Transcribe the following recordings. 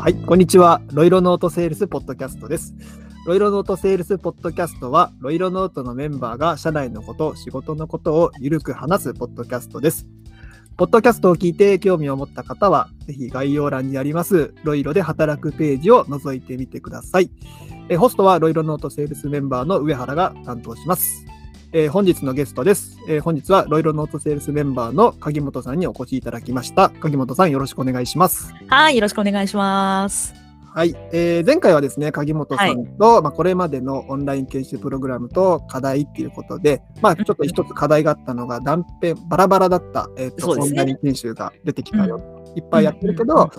はい、こんにちは。ロイロノートセールスポッドキャストです。ロイロノートセールスポッドキャストは、ロイロノートのメンバーが社内のこと、仕事のことをゆるく話すポッドキャストです。ポッドキャストを聞いて興味を持った方は、ぜひ概要欄にあります、ロイロで働くページを覗いてみてください。えホストはロイロノートセールスメンバーの上原が担当します。えー本日のゲストです、えー本日はロイロノートセールスメンバーの鍵本さんにお越しいただきました。鍵本さんよろしくお願いします。はい、よろしくお願いします。はい、えー前回はですね、鍵本さんと、まあ、これまでのオンライン研修プログラムと課題っていうことで、まあ、ちょっと一つ課題があったのが、断片、バラバラだった、えーとオンライン研修が出てきたよ。いっぱいやってるけど、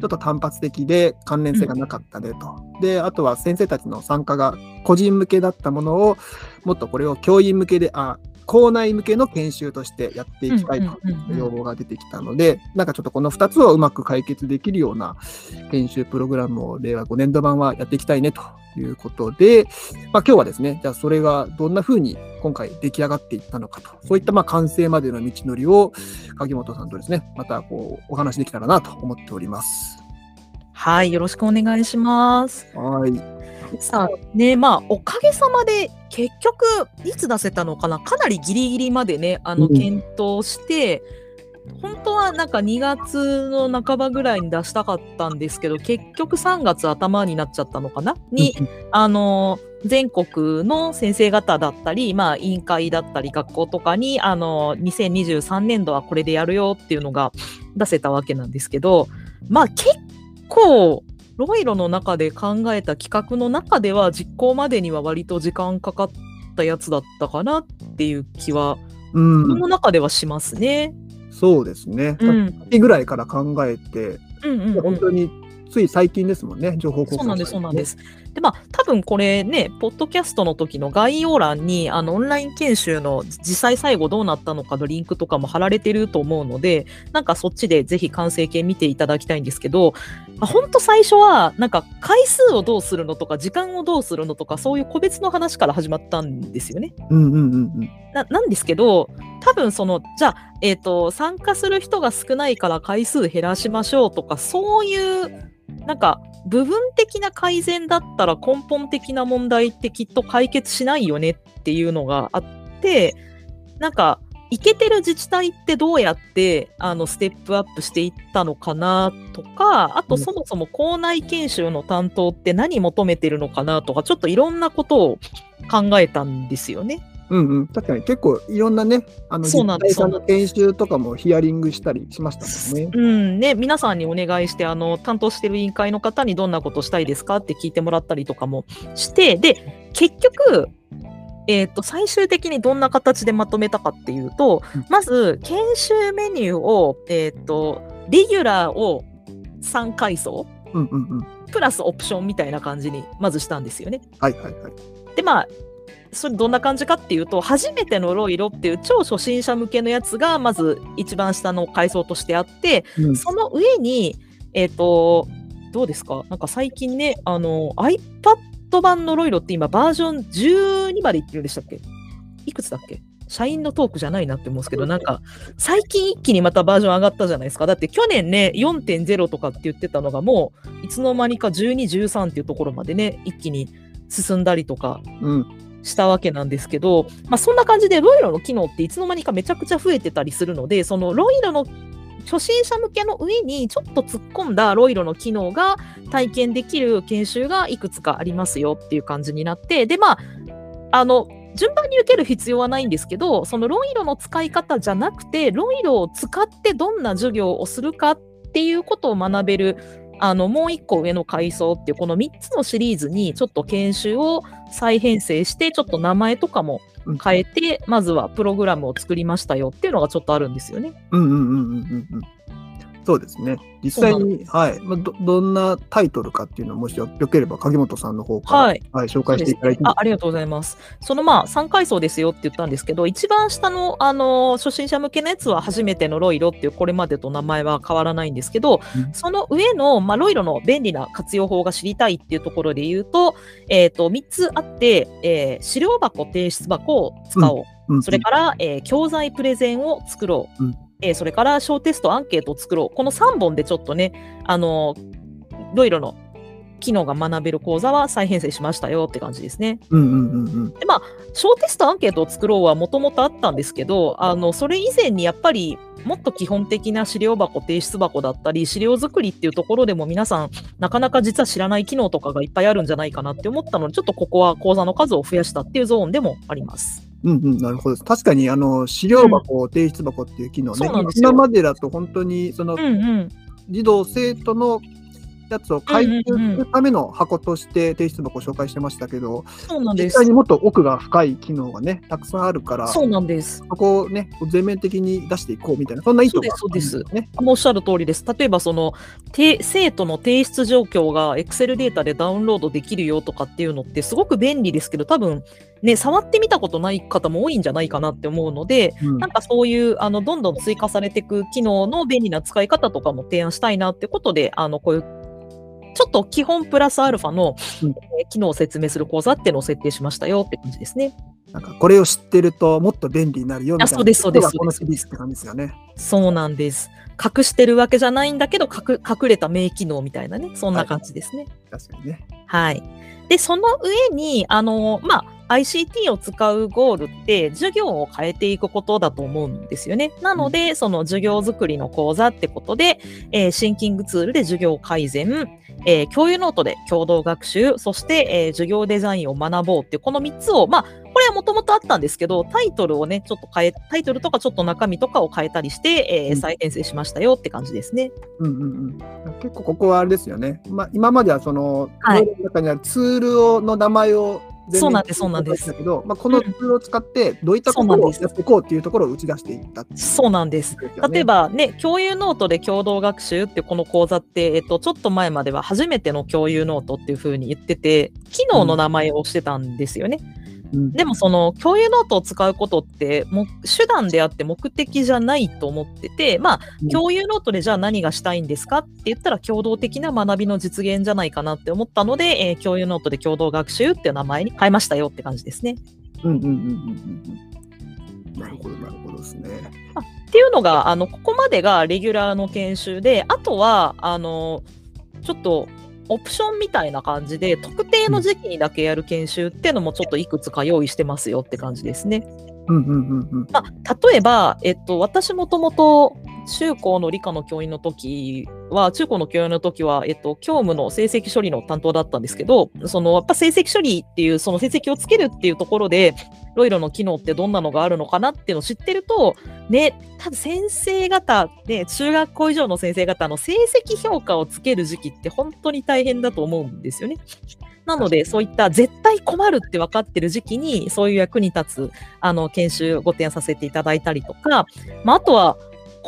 ちょっと単発的で関連性がなかったねと。で、あとは先生たちの参加が個人向けだったものを、もっとこれを教員向けで、あ、校内向けの研修としてやっていきたいとうんう要望が出てきたので、なんかちょっとこの2つをうまく解決できるような研修プログラムを令和5年度版はやっていきたいねということで、まあ、今日はですね、じゃあそれがどんな風に今回出来上がっていったのかと、そういったまあ完成までの道のりを鍵本さんとですね、またこうお話できたらなと思っております。はい、よろしくお願いします。はい。さあ、ね、まあ、おかげさまで、結局、いつ出せたのかな、かなりギリギリまでね、あの、うん検討して、本当はなんか2月の半ばぐらいに出したかったんですけど、結局3月頭になっちゃったのかな？に、あの全国の先生方だったり、まあ、委員会だったり学校とかにあの2023年度はこれでやるよっていうのが出せたわけなんですけどまあ結構ロイロの中で考えた企画の中では実行までには割と時間かかったやつだったかなっていう気は、うん、この中ではしますね。そうですね。うん秋ぐらいから考えて、うんうんうん本当につい最近ですもんね、情報公開そうなんです、そうなんで。す。で、まあ、多分これね、ポッドキャストの時の概要欄に、あの、オンライン研修の実際最後どうなったのかのリンクとかも貼られてると思うので、なんかそっちでぜひ完成形見ていただきたいんですけど、まあ、ほんと最初は、なんか回数をどうするのとか、時間をどうするのとか、そういう個別の話から始まったんですよね。うんうんうんうん。ななんですけど多分そのじゃあ、えー、と参加する人が少ないから回数減らしましょうとかそういうなんか部分的な改善だったら根本的な問題ってきっと解決しないよねっていうのがあってなんかいけてる自治体ってどうやってあのステップアップしていったのかなとかあとそもそも校内研修の担当って何求めてるのかなとかちょっといろんなことを考えたんですよね。うんうん、確かに結構いろんなね、あのそうなんですの研修とかもヒアリングしたりしましたもんね。うんね、皆さんにお願いしてあの担当してる委員会の方にどんなことしたいですかって聞いてもらったりとかもしてで結局、えー、と最終的にどんな形でまとめたかっていうと、うんまず研修メニューを、えー、とレギュラーを3階層うんうんうん。プラスオプションみたいな感じにまずしたんですよね。はいはいはい。でまあそれどんな感じかっていうと初めてのロイロっていう超初心者向けのやつがまず一番下の階層としてあってうん。その上にえっ、とどうですか？なんか最近ねあの iPad 版のロイロって今バージョン12までいってるんでしたっけ？いくつだっけ？社員のトークじゃないなって思うんですけどなんか最近一気にまたバージョン上がったじゃないですか。だって去年ね4.0とかって言ってたのがもういつの間にか1213っていうところまでね一気に進んだりとか。うんしたわけなんですけど、まあ、そんな感じでロイロの機能っていつの間にかめちゃくちゃ増えてたりするのでそのロイロの初心者向けの上にちょっと突っ込んだロイロの機能が体験できる研修がいくつかありますよっていう感じになってでまああの順番に受ける必要はないんですけどそのロイロの使い方じゃなくてロイロを使ってどんな授業をするかっていうことを学べるあのもう一個上の階層っていうこの3つのシリーズにちょっと研修を再編成してちょっと名前とかも変えて、まずはプログラムを作りましたよっていうのがちょっとあるんですよね。うんうんうんうんうん。そうですね。実際に、はい、まあど、どんなタイトルかっていうのをもしよよければ鍵本さんの方から、はい。紹介していただいて。もあありがとうございます。そのまあ3階層ですよって言ったんですけど、一番下の、あの初心者向けのやつは初めてのロイロっていうこれまでと名前は変わらないんですけど、うん。その上の、まあ、ロイロの便利な活用法が知りたいっていうところで言うと、えっ、と、3つあって、えー資料箱、提出箱を使おう。うん。それから、えー教材プレゼンを作ろう。うんえーそれから小テスト、アンケートを作ろう。この3本でちょっとね、あのロイロの機能が学べる講座は再編成しましたよって感じですね。うんうんうんうん。でまあ小テストアンケートを作ろうはもともとあったんですけどあのそれ以前にやっぱりもっと基本的な資料箱提出箱だったり資料作りっていうところでも皆さんなかなか実は知らない機能とかがいっぱいあるんじゃないかなって思ったのでちょっとここは講座の数を増やしたっていうゾーンでもあります。うんうん、なるほど。確かに、あの、資料箱、提出箱っていう機能ね。今までだと本当に、そのうん、うん。児童生徒のやつを回収するための箱として提出箱を紹介してましたけど、そうなんです実際。にもっと奥が深い機能がね、たくさんあるから、そうなんです。そこをね、全面的に出していこうみたいな、そんな意図がそうですそうですおっしゃる通りです。例えばそのて生徒の提出状況が Excel データでダウンロードできるよとかっていうのってすごく便利ですけど多分ね触ってみたことない方も多いんじゃないかなって思うのでうんなんかそういうあのどんどん追加されていく機能の便利な使い方とかも提案したいなってことであのこういうちょっと基本プラスアルファの、うんえー機能を説明する講座っていうのを設定しましたよって感じですね。なんかこれを知ってるともっと便利になるよみたいな。あそうですそうですこのシリーズって感じですよね。そうなんです。隠してるわけじゃないんだけど隠隠れた名機能みたいなねそんな感じですね。確かにね。はい。で、その上に、あの、まあ、ICT を使うゴールって、授業を変えていくことだと思うんですよね。なので、その授業作りの講座ってことで、えーシンキングツールで授業改善、えー共有ノートで共同学習、そして、えー授業デザインを学ぼうっていう、この3つを、まあ、これはもともとあったんですけど、タイトルをね、ちょっと変え、タイトルとかちょっと中身とかを変えたりして、えーうん再編成しましたよって感じですね。うんうんうん、結構ここはあれですよね。まあ、今まではその、はいの中にあるツールをの名前を全そうなんですそうなんですだけど、まあ、このツールを使ってどういったことをやっていこうっていうところを打ち出していったっていそうなんです。例えばね、共有ノートで共同学習ってこの講座って、えっと、ちょっと前までは初めての共有ノートっていう風に言ってて、機能の名前をしてたんですよね。うんでもその共有ノートを使うことっても手段であって目的じゃないと思ってて、まあうん、共有ノートでじゃあ何がしたいんですかって言ったら共同的な学びの実現じゃないかなって思ったので、えー共有ノートで共同学習っていう名前に変えましたよって感じですね。うんうんうんうんなるほど、なるほどですね。っていうのが、あの、ここまでがレギュラーの研修で、あとは、あの、ちょっと、オプションみたいな感じで、特定の時期にだけやる研修っていうのもちょっといくつか用意してますよって感じですね。うんうんうんうん。まあ、例えば、えっと、私もともと中高の理科の教員の時は、中高の教員の時は、えっと、教務の成績処理の担当だったんですけど、その、やっぱ成績処理っていう、その成績をつけるっていうところで、ロイロの機能ってどんなのがあるのかなっていうのを知ってると、ね、多分先生方、ね、中学校以上の先生方の成績評価をつける時期って本当に大変だと思うんですよね。なので、そういった絶対困るって分かってる時期に、そういう役に立つ、あの、研修ご提案させていただいたりとか、まあ、あとは、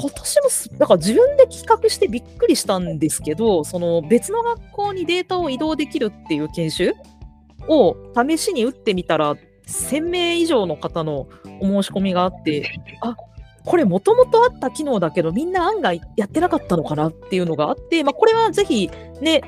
今年もす、だから自分で企画してびっくりしたんですけど、その別の学校にデータを移動できるっていう研修を試しに打ってみたら、1000名以上の方のお申し込みがあって、あこれもともとあった機能だけど、みんな案外やってなかったのかなっていうのがあって、まあ、これはぜひね、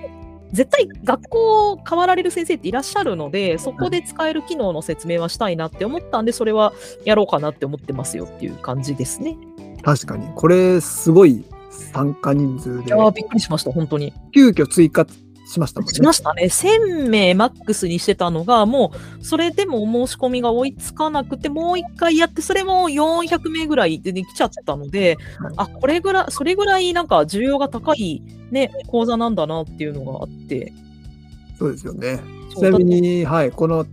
絶対学校を変わられる先生っていらっしゃるので、そこで使える機能の説明はしたいなって思ったんで、それはやろうかなって思ってますよっていう感じですね。確かに。これ、すごい参加人数でいや、ーびっくりしました、本当に。急遽追加しましたもんね。しましたね。1000名マックスにしてたのが、もう、それでもお申し込みが追いつかなくて、もう一回やって、それも400名ぐらいで、ね、来ちゃったので、はいあ、これぐらい、それぐらいなんか需要が高いね、講座なんだなっていうのがあって。そうですよね。ちなみに、はい、この、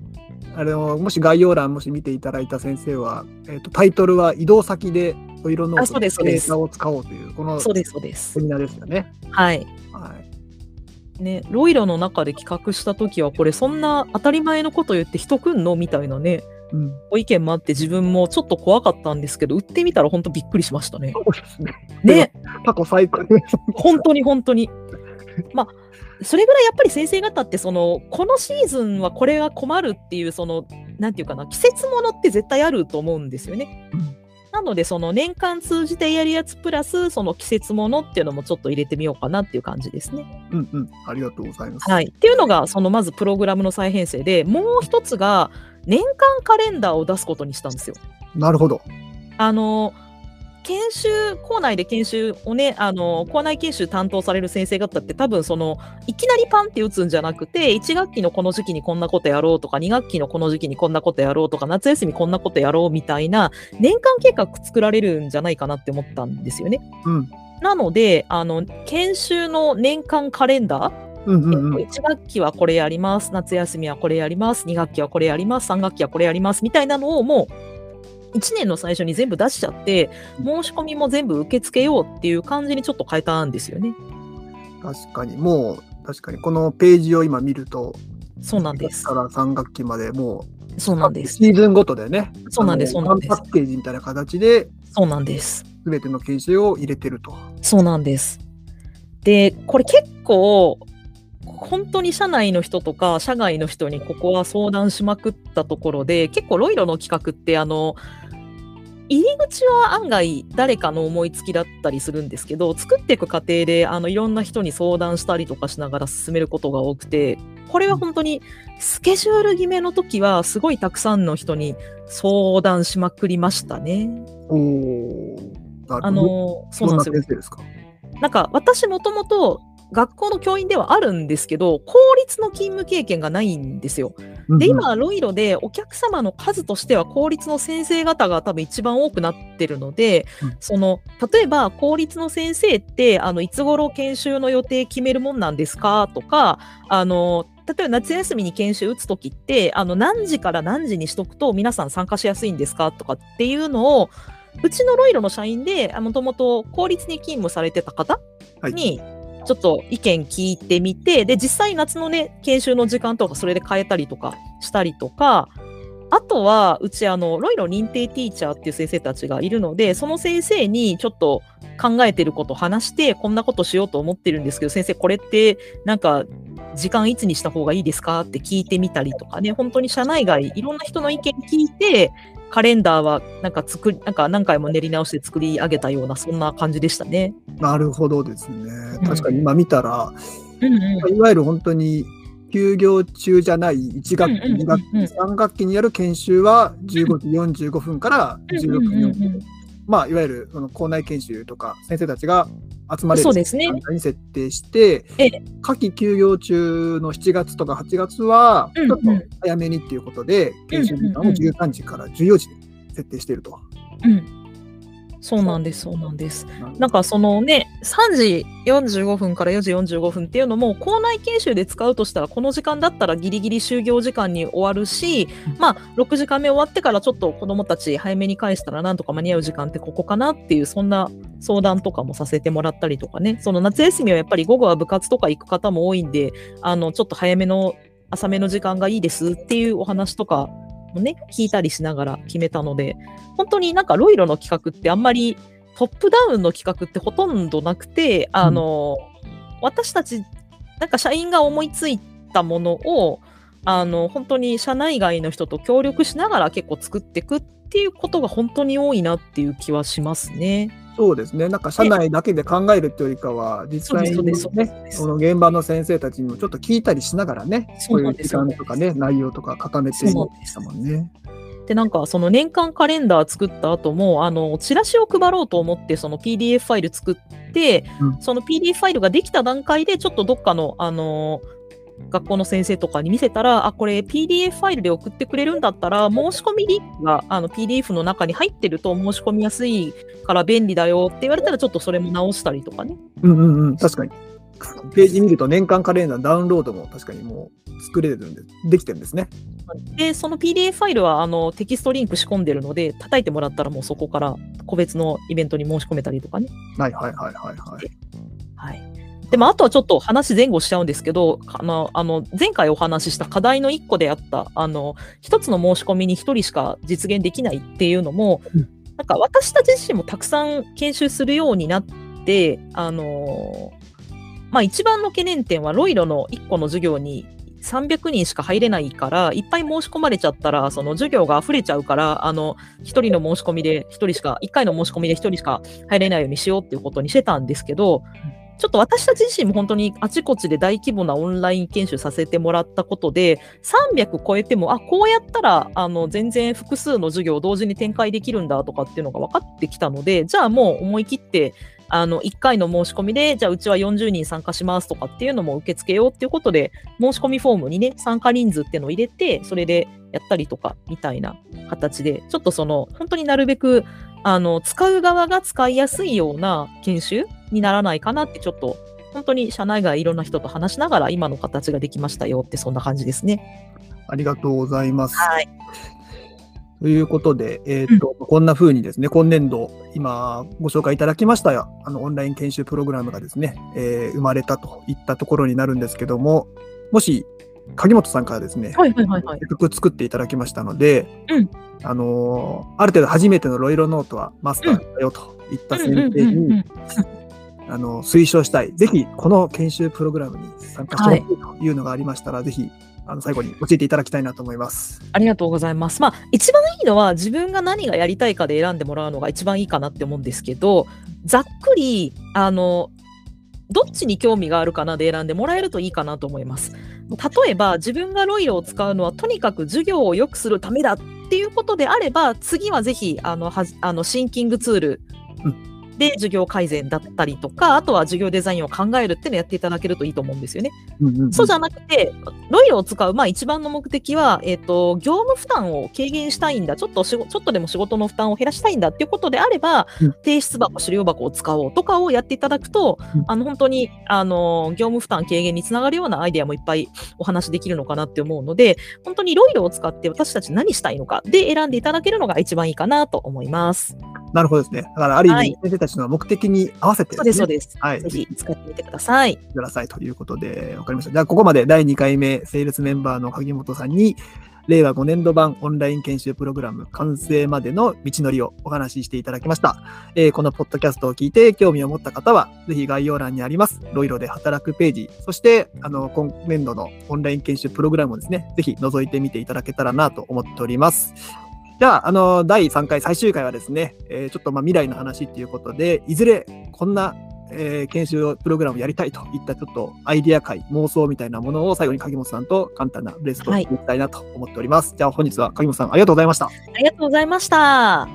あれをもし概要欄もし見ていただいた先生は、えっとタイトルは移動先でお色のあそうですそうですデータを使おうという、このセそうです、そうです。ミナーですよね。はい。はい。ね、ロイロの中で企画した時は、これそんな当たり前のこと言って人来んのみたいなね、うん。ご意見もあって自分もちょっと怖かったんですけど、売ってみたら本当びっくりしましたね。そうですね。ね、過去最高です。本当に本当に。まあ、それぐらいやっぱり先生方ってそのこのシーズンはこれが困るっていうそのなんていうかな季節ものって絶対あると思うんですよね。うんなのでその年間通じてやるやつプラスその季節ものっていうのもちょっと入れてみようかなっていう感じですね。うんうん。ありがとうございます。はい、っていうのがそのまずプログラムの再編成でもう一つが年間カレンダーを出すことにしたんですよ。なるほど。あの研修、校内で研修をね、あの、校内研修担当される先生方って多分その、いきなりパンって打つんじゃなくて、1学期のこの時期にこんなことやろうとか、2学期のこの時期にこんなことやろうとか、夏休みこんなことやろうみたいな、年間計画作られるんじゃないかなって思ったんですよね。うん。なので、あの、研修の年間カレンダー、うんうんうん。1学期はこれやります、夏休みはこれやります、2学期はこれやります、3学期はこれやりますみたいなのをもう1年の最初に全部出しちゃって、申し込みも全部受け付けようっていう感じにちょっと変えたんですよね。確かに、もう、確かに、このページを今見ると、そうなんですか。ら3学期までもう、そうなんです。シーズンごとでね、そうなんですそうなんですパッケージみたいな形で、そうなんです。すべての研修を入れてると。そうなんです。で、これ結構、本当に社内の人とか社外の人にここは相談しまくったところで、結構ロイロの企画って、あの、入り口は案外誰かの思いつきだったりするんですけど、作っていく過程であのいろんな人に相談したりとかしながら進めることが多くて、これは本当にスケジュール決めの時はすごいたくさんの人に相談しまくりましたね。おあの、そうなんですよ。なんか私もともと学校の教員ではあるんですけど、公立の勤務経験がないんですよ。で、今、ロイロでお客様の数としては公立の先生方が多分一番多くなってるので、うん。その、例えば公立の先生って、あの、いつ頃研修の予定決めるもんなんですか？とか、あの、例えば夏休みに研修打つときって、あの、何時から何時にしとくと皆さん参加しやすいんですか？とかっていうのを、うちのロイロの社員で、もともと公立に勤務されてた方はい。に、ちょっと意見聞いてみて、で、実際夏のね、研修の時間とかそれで変えたりとかしたりとか、あとは、うち、あの、ロイロ認定ティーチャーっていう先生たちがいるので、その先生にちょっと考えてること話して、こんなことしようと思ってるんですけど、先生、これって、なんか、時間いつにした方がいいですかって聞いてみたりとかね、本当に社内外、いろんな人の意見聞いて、カレンダーはなんか作り、なんか何回も練り直して作り上げたような、そんな感じでしたね。なるほどですねん。確かに今見たら、うんうん。いわゆる本当に休業中じゃない1学期、うんうんうんうん2学期、3学期にやる研修は15時45分から16時うんうんうん45分。まあ、いわゆるその校内研修とか先生たちが集まれる時間帯に設定してええ、夏季休業中の7月とか8月は、ちょっと早めにっていうことで、研修時間を13時から14時に設定していると。うん。そうなんです、そうなんです。なんか。そのね、3時45分から4時45分っていうのも、校内研修で使うとしたら、この時間だったらギリギリ就業時間に終わるし、まあ、6時間目終わってからちょっと子供たち早めに返したらなんとか間に合う時間ってここかなっていう、そんな相談とかもさせてもらったりとかね、その夏休みはやっぱり午後は部活とか行く方も多いんで、あの、ちょっと早めの、浅めの時間がいいですっていうお話とかもね、聞いたりしながら決めたので、本当になんかロイロの企画ってあんまりトップダウンの企画ってほとんどなくて、あの、私たち、なんか社員が思いついたものを、あの、本当に社内外の人と協力しながら結構作っていくっていうことが本当に多いなっていう気はしますね。そうですね。なんか社内だけで考えるっていうよりかは、実際にね、その現場の先生たちにもちょっと聞いたりしながらね、そそうういう時間とかね、内容とか固めてしたもんね。で、なんかその年間カレンダー作った後も、あの、チラシを配ろうと思って、その PDF ファイル作って、うんその PDF ファイルができた段階で、ちょっとどっかの、あの、学校の先生とかに見せたら、あ、これ PDF ファイルで送ってくれるんだったら、申し込みリンクがあの PDF の中に入ってると申し込みやすいから便利だよって言われたら、ちょっとそれも直したりとかね。うんうんうん、確かに。ページ見ると年間カレンダーダウンロードも確かにもう作れるんで、できてるんですね。で、その PDF ファイルはあのテキストリンク仕込んでるので、叩いてもらったらもうそこから個別のイベントに申し込めたりとかね。はいはいはいはいはい。はい。でも、あとはちょっと話前後しちゃうんですけど、あの、あの前回お話しした課題の一個であった、あの、一つの申し込みに一人しか実現できないっていうのも、うんなんか私たち自身もたくさん研修するようになって、あの、まあ一番の懸念点は、ロイロの一個の授業に300人しか入れないから、いっぱい申し込まれちゃったら、その授業が溢れちゃうから、あの、一人の申し込みで一人しか、一回の申し込みで一人しか入れないようにしようっていうことにしてたんですけど、ちょっと私たち自身も本当にあちこちで大規模なオンライン研修させてもらったことで、300超えても、あ、こうやったら、あの、全然複数の授業を同時に展開できるんだとかっていうのが分かってきたので、じゃあもう思い切って、あの、1回の申し込みで、じゃあうちは40人参加しますとかっていうのも受け付けようっていうことで、申し込みフォームにね、参加人数っていうのを入れて、それでやったりとか、みたいな形で、ちょっとその、本当になるべく、あの、使う側が使いやすいような研修にならないかなって、ちょっと、本当に社内外いろんな人と話しながら、今の形ができましたよって、そんな感じですね。ありがとうございます。はい。ということで、えっ、ー、と、うん、こんな風にですね、今年度、今ご紹介いただきましたよ、あの、オンライン研修プログラムがですね、えー、生まれたといったところになるんですけども、もし、鍵本さんからですね、はいはいはい、はい、曲作っていただきましたので、うん、あのー、ある程度初めてのロイロノートはマスターだよといった先生に、あの、推奨したい。ぜひ、この研修プログラムに参加してほしいというのがありましたら、はい、ぜひ、あの最後に教えていただきたいなと思います。ありがとうございます。まあ、一番いいのは自分が何がやりたいかで選んでもらうのが一番いいかなって思うんですけど、ざっくり、あの、どっちに興味があるかなで選んでもらえるといいかなと思います。例えば自分がロイロを使うのはとにかく授業を良くするためだっていうことであれば次はぜひあのはあのシンキングツールで授業改善だったりとか、あとは授業デザインを考えるっていうのをやっていただけるといいと思うんですよね。うんうんうん、そうじゃなくて、ロイヤルを使う、まあ一番の目的は、えっ、ー、と、業務負担を軽減したいんだ、ちょっとしちょっとでも仕事の負担を減らしたいんだっていうことであれば、うん、提出箱、資料箱を使おうとかをやっていただくと、うん、あの、本当に、あの、業務負担軽減につながるようなアイデアもいっぱいお話できるのかなって思うので、本当にロイヤルを使って私たち何したいのかで選んでいただけるのが一番いいかなと思います。なるほどですね。だから、ある意味、先生たちの目的に合わせて、ね、そうです、そうです。はい。ぜひ使ってみてください。くださいということで、わかりました。じゃあ、ここまで第2回目、セールスメンバーの鍵本さんに、令和5年度版オンライン研修プログラム完成までの道のりをお話ししていただきました。えー、このポッドキャストを聞いて興味を持った方は、ぜひ概要欄にあります、ロイロで働くページ、そして、あの、今年度のオンライン研修プログラムをですね、ぜひ覗いてみていただけたらなと思っております。じゃあ、あの、第3回最終回はですね、えー、ちょっとまあ未来の話っていうことで、いずれこんな、えー、研修プログラムをやりたいといったちょっとアイディア会、妄想みたいなものを最後に鍵本さんと簡単なブレストをいきたいなと思っております。はい、じゃあ本日は鍵本さんありがとうございました。ありがとうございました。